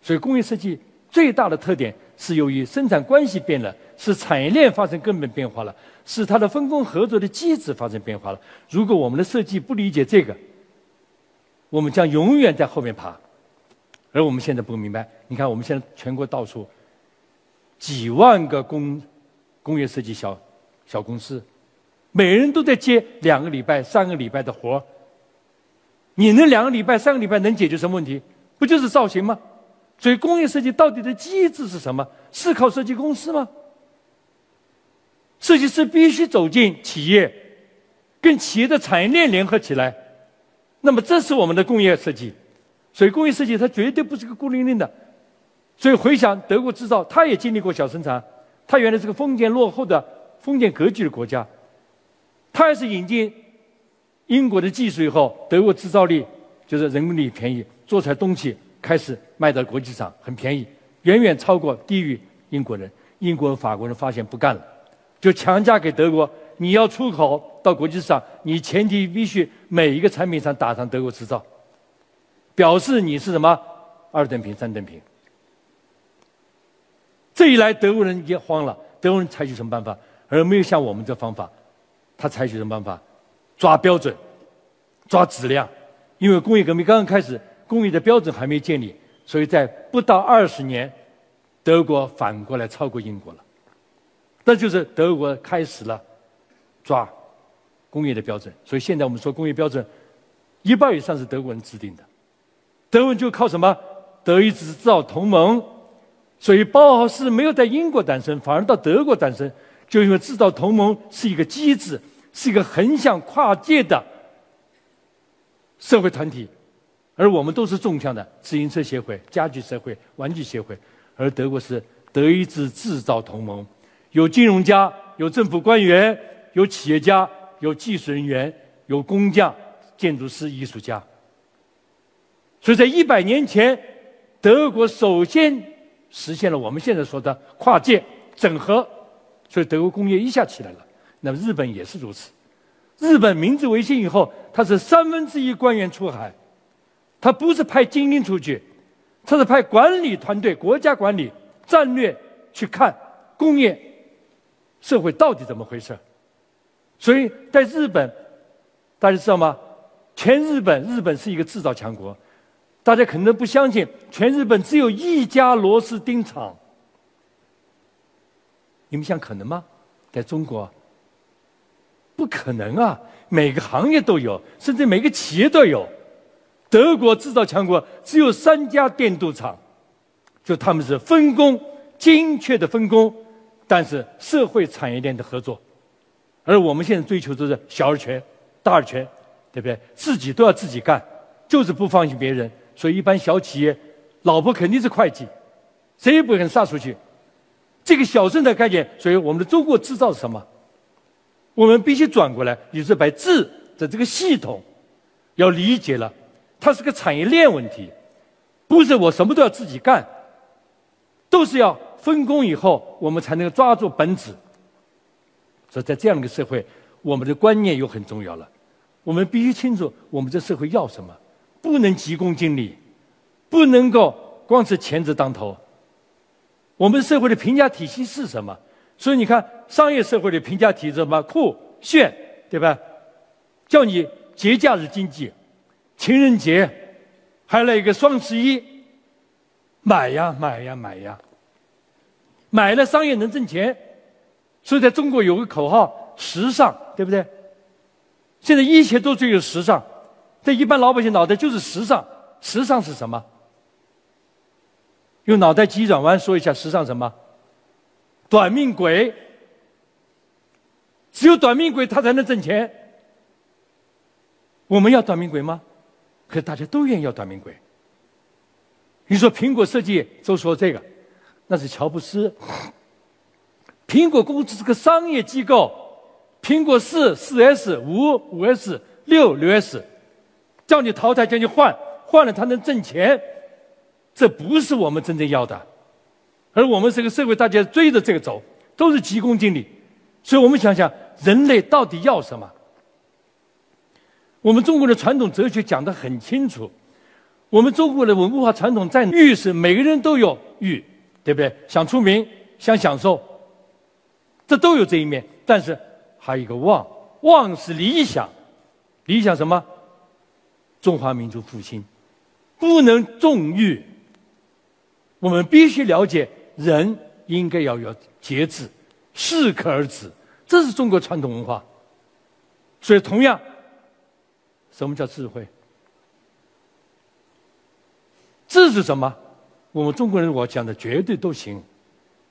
所以工业设计最大的特点是由于生产关系变了。是产业链发生根本变化了，是它的分工合作的机制发生变化了。如果我们的设计不理解这个，我们将永远在后面爬。而我们现在不明白，你看我们现在全国到处几万个工工业设计小小公司，每人都在接两个礼拜、三个礼拜的活你那两个礼拜、三个礼拜能解决什么问题？不就是造型吗？所以工业设计到底的机制是什么？是靠设计公司吗？设计师必须走进企业，跟企业的产业链联合起来。那么，这是我们的工业设计。所以，工业设计它绝对不是个孤零零的。所以，回想德国制造，它也经历过小生产。它原来是个封建落后的封建格局的国家。它也是引进英国的技术以后，德国制造力就是人工力便宜，做出来东西开始卖到国际上很便宜，远远超过低于英国人。英国人、法国人发现不干了，就强加给德国：你要出口到国际市场，你前提必须每一个产品上打上德国制造。表示你是什么二等品、三等品？这一来，德国人也慌了。德国人采取什么办法？而没有像我们这方法，他采取什么办法？抓标准，抓质量。因为工业革命刚刚开始，工业的标准还没建立，所以在不到二十年，德国反过来超过英国了。那就是德国开始了抓工业的标准。所以现在我们说工业标准，一半以上是德国人制定的。德文就靠什么？德意志制造同盟，所以包豪斯没有在英国诞生，反而到德国诞生，就因为制造同盟是一个机制，是一个横向跨界的社会团体，而我们都是纵向的自行车协会、家具社会、玩具协会，而德国是德意志制造同盟，有金融家，有政府官员，有企业家，有技术人员，有工匠、建筑师、艺术家。所以在一百年前，德国首先实现了我们现在说的跨界整合，所以德国工业一下起来了。那么日本也是如此。日本明治维新以后，它是三分之一官员出海，他不是派精英出去，他是派管理团队、国家管理战略去看工业社会到底怎么回事。所以在日本，大家知道吗？全日本，日本是一个制造强国。大家可能不相信，全日本只有一家螺丝钉厂。你们想可能吗？在中国，不可能啊！每个行业都有，甚至每个企业都有。德国制造强国只有三家电镀厂，就他们是分工精确的分工，但是社会产业链的合作。而我们现在追求的是小而全、大而全，对不对？自己都要自己干，就是不放心别人。所以，一般小企业，老婆肯定是会计，谁也不肯撒出去。这个小生的概念，所以我们的中国制造是什么？我们必须转过来，就是把制的这个系统要理解了，它是个产业链问题，不是我什么都要自己干，都是要分工以后，我们才能够抓住本质。所以在这样一个社会，我们的观念又很重要了，我们必须清楚我们这社会要什么。不能急功近利，不能够光是钱字当头。我们社会的评价体系是什么？所以你看，商业社会的评价体制什么酷炫，对吧？叫你节假日经济，情人节，还来一个双十一，买呀买呀买呀，买了商业能挣钱。所以在中国有个口号：时尚，对不对？现在一切都追求时尚。在一般老百姓脑袋就是时尚，时尚是什么？用脑袋急转弯说一下，时尚什么？短命鬼。只有短命鬼他才能挣钱。我们要短命鬼吗？可大家都愿意要短命鬼。你说苹果设计都说这个，那是乔布斯。苹果公司是个商业机构，苹果四、四 S、五、五 S、六、六 S。叫你淘汰，叫你换，换了它能挣钱，这不是我们真正要的。而我们这个社会，大家追着这个走，都是急功近利。所以我们想想，人类到底要什么？我们中国的传统哲学讲得很清楚。我们中国的文化传统在欲是每个人都有欲，对不对？想出名，想享受，这都有这一面。但是还有一个望，望是理想，理想什么？中华民族复兴，不能纵欲。我们必须了解，人应该要有节制，适可而止，这是中国传统文化。所以，同样，什么叫智慧？智是什么？我们中国人我讲的绝对都行，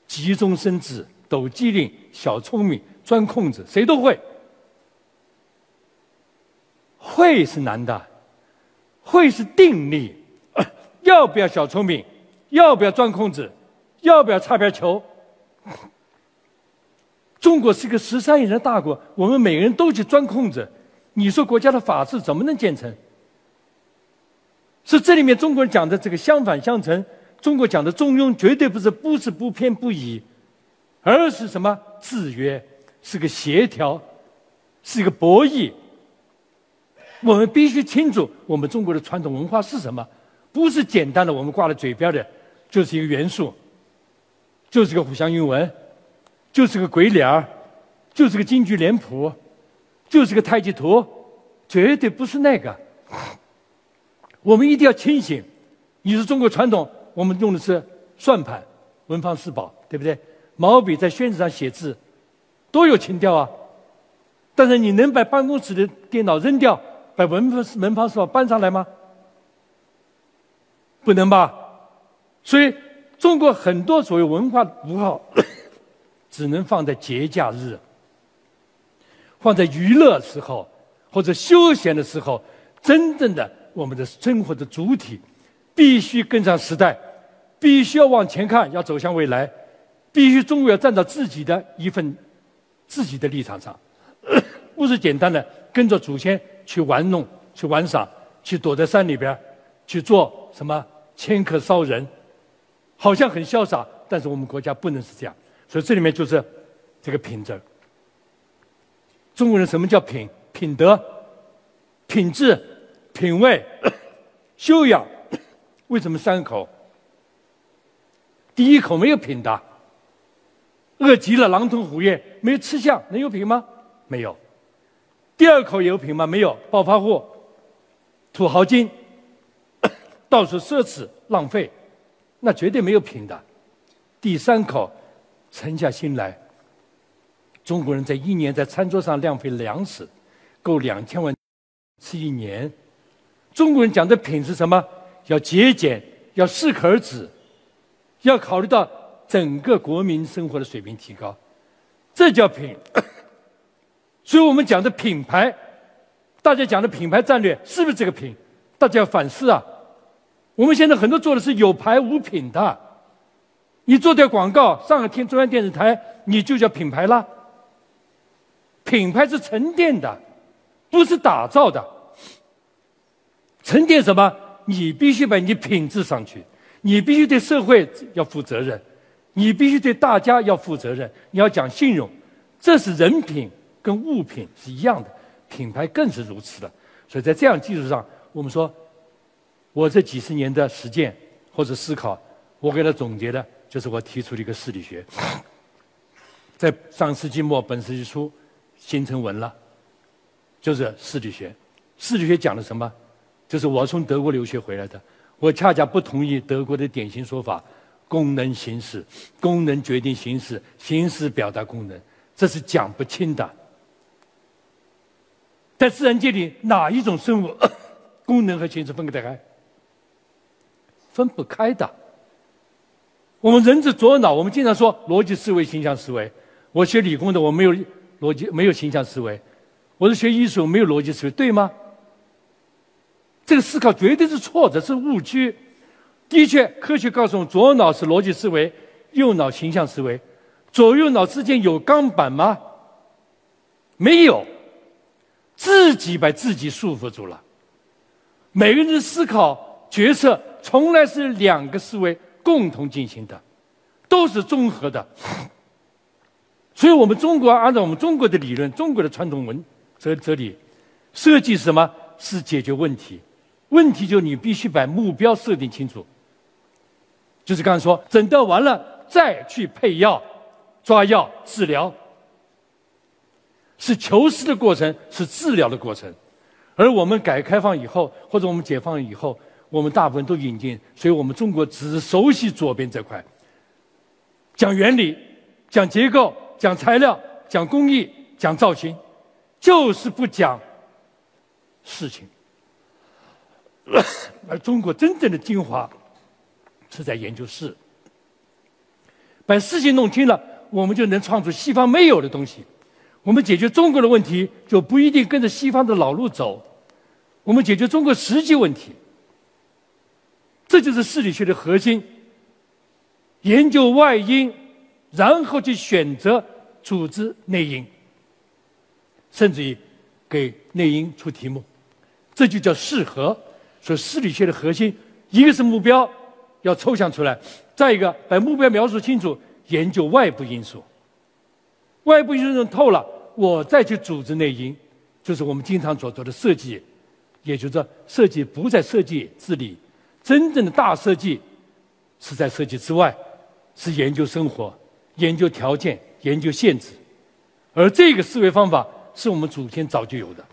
急中生智、抖机灵、小聪明、钻空子，谁都会。会是难的，会是定力，[coughs] 要不要小聪明？要不要钻空子？要不要擦边球？[laughs] 中国是一个十三亿人的大国，我们每个人都去钻空子，你说国家的法治怎么能建成？是这里面中国人讲的这个相反相成。中国讲的中庸，绝对不是不是不偏不倚，而是什么制约？是个协调，是一个博弈。我们必须清楚，我们中国的传统文化是什么？不是简单的我们挂在嘴边的，就是一个元素，就是个互相韵文，就是个鬼脸儿，就是个京剧脸谱，就是个太极图，绝对不是那个。我们一定要清醒。你是中国传统，我们用的是算盘、文房四宝，对不对？毛笔在宣纸上写字，多有情调啊！但是你能把办公室的电脑扔掉？把文房文房四宝搬上来吗？不能吧。所以中国很多所谓文化符号，[coughs] 只能放在节假日，放在娱乐时候或者休闲的时候。真正的我们的生活的主体，必须跟上时代，必须要往前看，要走向未来，必须中国要站到自己的一份自己的立场上，[coughs] 不是简单的跟着祖先。去玩弄，去玩耍，去躲在山里边去做什么迁客骚人，好像很潇洒，但是我们国家不能是这样。所以这里面就是这个品质。中国人什么叫品？品德、品质、品味、[coughs] 修养。为什么三口？第一口没有品的，饿极了狼吞虎咽，没有吃相，能有品吗？没有。第二口有品吗？没有，暴发户、土豪金，[coughs] 到处奢侈浪费，那绝对没有品的。第三口，沉下心来。中国人在一年在餐桌上浪费粮食，够两千万吃一年。中国人讲的品是什么？要节俭，要适可而止，要考虑到整个国民生活的水平提高，这叫品。所以我们讲的品牌，大家讲的品牌战略是不是这个品？大家要反思啊！我们现在很多做的是有牌无品的，你做点广告，上了天中央电视台，你就叫品牌了。品牌是沉淀的，不是打造的。沉淀什么？你必须把你品质上去，你必须对社会要负责任，你必须对大家要负责任，你要讲信用，这是人品。跟物品是一样的，品牌更是如此的。所以在这样基础上，我们说，我这几十年的实践或者思考，我给他总结的就是我提出的一个势力学，在上世纪末本世纪初形成文了，就是势力学。势力学讲的什么？就是我从德国留学回来的，我恰恰不同意德国的典型说法：功能形式，功能决定形式，形式表达功能，这是讲不清的。在自然界里，哪一种生物 [coughs] 功能和形式分得开？分不开的。我们人是左脑，我们经常说逻辑思维、形象思维。我学理工的，我没有逻辑，没有形象思维；我是学艺术，没有逻辑思维，对吗？这个思考绝对是错的，是误区。的确，科学告诉我们，左脑是逻辑思维，右脑形象思维。左右脑之间有钢板吗？没有。自己把自己束缚住了。每个人的思考决策从来是两个思维共同进行的，都是综合的。所以我们中国按照我们中国的理论、中国的传统文哲哲理，设计什么是解决问题？问题就你必须把目标设定清楚。就是刚才说，诊断完了再去配药、抓药、治疗。是求实的过程，是治疗的过程，而我们改革开放以后，或者我们解放以后，我们大部分都引进，所以我们中国只熟悉左边这块，讲原理、讲结构、讲材料、讲工艺、讲造型，就是不讲事情。[laughs] 而中国真正的精华是在研究事，把事情弄清了，我们就能创出西方没有的东西。我们解决中国的问题，就不一定跟着西方的老路走。我们解决中国实际问题，这就是势力学的核心。研究外因，然后去选择组织内因，甚至于给内因出题目，这就叫适合。所以势力学的核心，一个是目标要抽象出来，再一个把目标描述清楚，研究外部因素。外部因素透了，我再去组织内因，就是我们经常所做的设计。也就是说，设计不在设计治理，真正的大设计是在设计之外，是研究生活、研究条件、研究限制，而这个思维方法是我们祖先早就有的。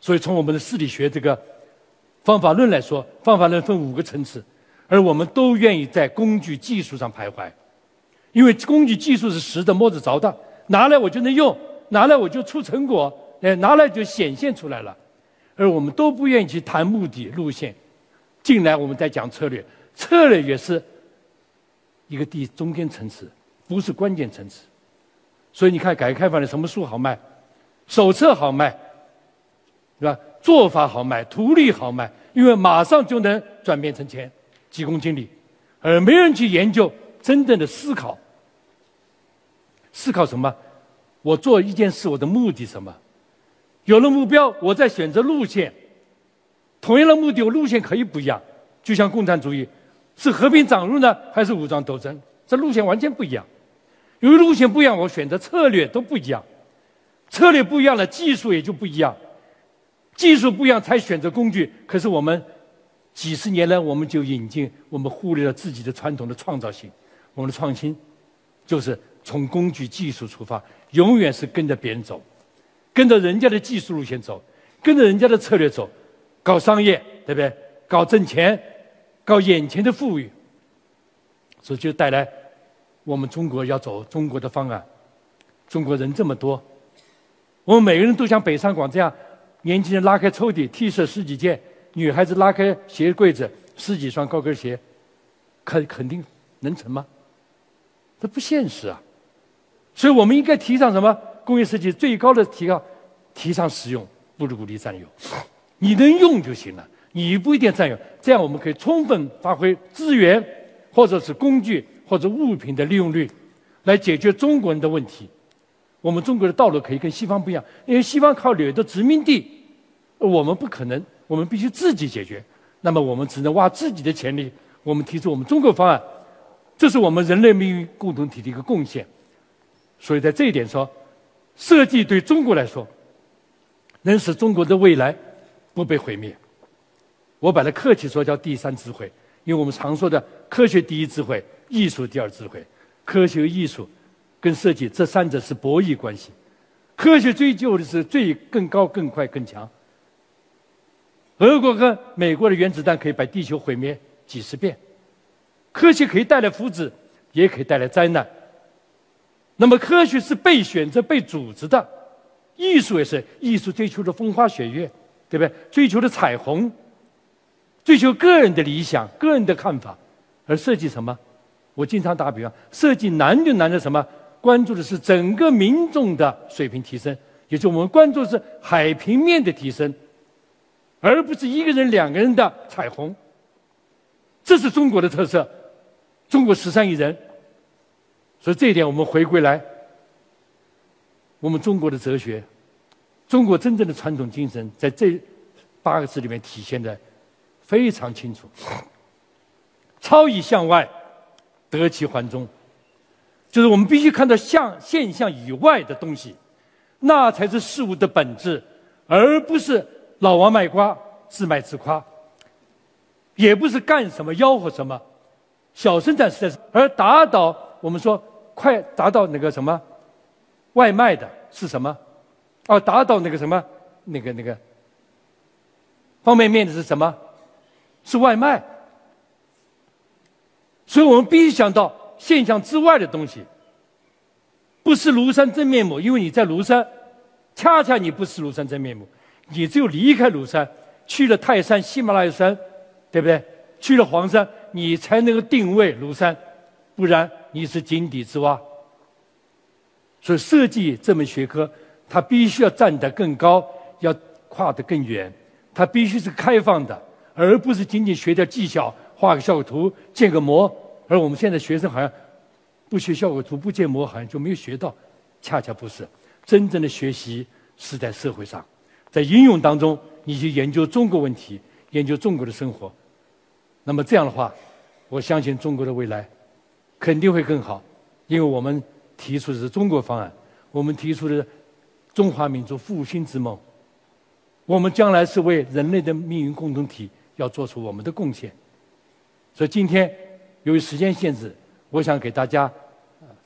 所以，从我们的势力学这个方法论来说，方法论分五个层次，而我们都愿意在工具技术上徘徊，因为工具技术是实的、摸得着的，拿来我就能用，拿来我就出成果，哎，拿来就显现出来了。而我们都不愿意去谈目的路线，进来我们在讲策略，策略也是一个第中间层次，不是关键层次。所以你看，改革开放的什么书好卖，手册好卖，是吧？做法好卖，图利好卖，因为马上就能转变成钱，急功近利，而没人去研究真正的思考。思考什么？我做一件事，我的目的什么？有了目标，我再选择路线。同样的目的，我路线可以不一样。就像共产主义，是和平掌入呢，还是武装斗争？这路线完全不一样。由于路线不一样，我选择策略都不一样。策略不一样了，技术也就不一样。技术不一样，才选择工具。可是我们几十年来，我们就引进，我们忽略了自己的传统的创造性。我们的创新，就是从工具技术出发，永远是跟着别人走。跟着人家的技术路线走，跟着人家的策略走，搞商业，对不对？搞挣钱，搞眼前的富裕，所以就带来我们中国要走中国的方案。中国人这么多，我们每个人都像北上广这样，年轻人拉开抽屉，T 恤十几件，女孩子拉开鞋柜子，十几双高跟鞋，肯肯定能成吗？这不现实啊！所以我们应该提倡什么？工业设计最高的提高，提倡实用，不是鼓励占有。你能用就行了，你不一定占有。这样我们可以充分发挥资源，或者是工具或者物品的利用率，来解决中国人的问题。我们中国的道路可以跟西方不一样，因为西方靠掠夺殖民地，我们不可能，我们必须自己解决。那么我们只能挖自己的潜力。我们提出我们中国方案，这是我们人类命运共同体的一个贡献。所以在这一点说。设计对中国来说，能使中国的未来不被毁灭。我把它客气说叫第三智慧，因为我们常说的科学第一智慧，艺术第二智慧。科学艺术跟设计这三者是博弈关系。科学追求的是最更高、更快、更强。俄国和美国的原子弹可以把地球毁灭几十遍，科学可以带来福祉，也可以带来灾难。那么，科学是被选择、被组织的；艺术也是，艺术追求的风花雪月，对不对？追求的彩虹，追求个人的理想、个人的看法。而设计什么？我经常打比方，设计难就难在什么？关注的是整个民众的水平提升，也就我们关注的是海平面的提升，而不是一个人、两个人的彩虹。这是中国的特色，中国十三亿人。所以这一点，我们回归来，我们中国的哲学，中国真正的传统精神，在这八个字里面体现的非常清楚。超以向外，得其环中，就是我们必须看到象现象以外的东西，那才是事物的本质，而不是老王卖瓜，自卖自夸，也不是干什么吆喝什么，小生产时代，而打倒我们说。快达到那个什么，外卖的是什么？哦，达到那个什么，那个那个方便面的是什么？是外卖。所以我们必须想到现象之外的东西，不是庐山真面目。因为你在庐山，恰恰你不是庐山真面目。你只有离开庐山，去了泰山、喜马拉雅山，对不对？去了黄山，你才能够定位庐山，不然你是井底之蛙。所以设计这门学科，它必须要站得更高，要跨得更远，它必须是开放的，而不是仅仅学点技巧，画个效果图、建个模。而我们现在学生好像不学效果图、不建模，好像就没有学到。恰恰不是，真正的学习是在社会上。在应用当中，你去研究中国问题，研究中国的生活，那么这样的话，我相信中国的未来肯定会更好，因为我们提出的是中国方案，我们提出的中华民族复兴之梦，我们将来是为人类的命运共同体要做出我们的贡献。所以今天由于时间限制，我想给大家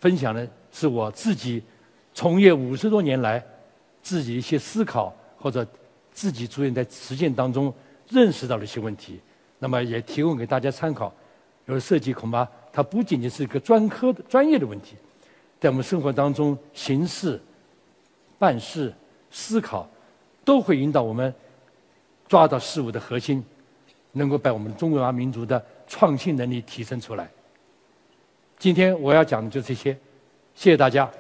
分享的是我自己从业五十多年来自己一些思考。或者自己逐渐在实践当中认识到的一些问题，那么也提供给大家参考。而设计恐怕它不仅仅是一个专科的专业的问题，在我们生活当中行事、办事、思考，都会引导我们抓到事物的核心，能够把我们中华民族的创新能力提升出来。今天我要讲的就这些，谢谢大家。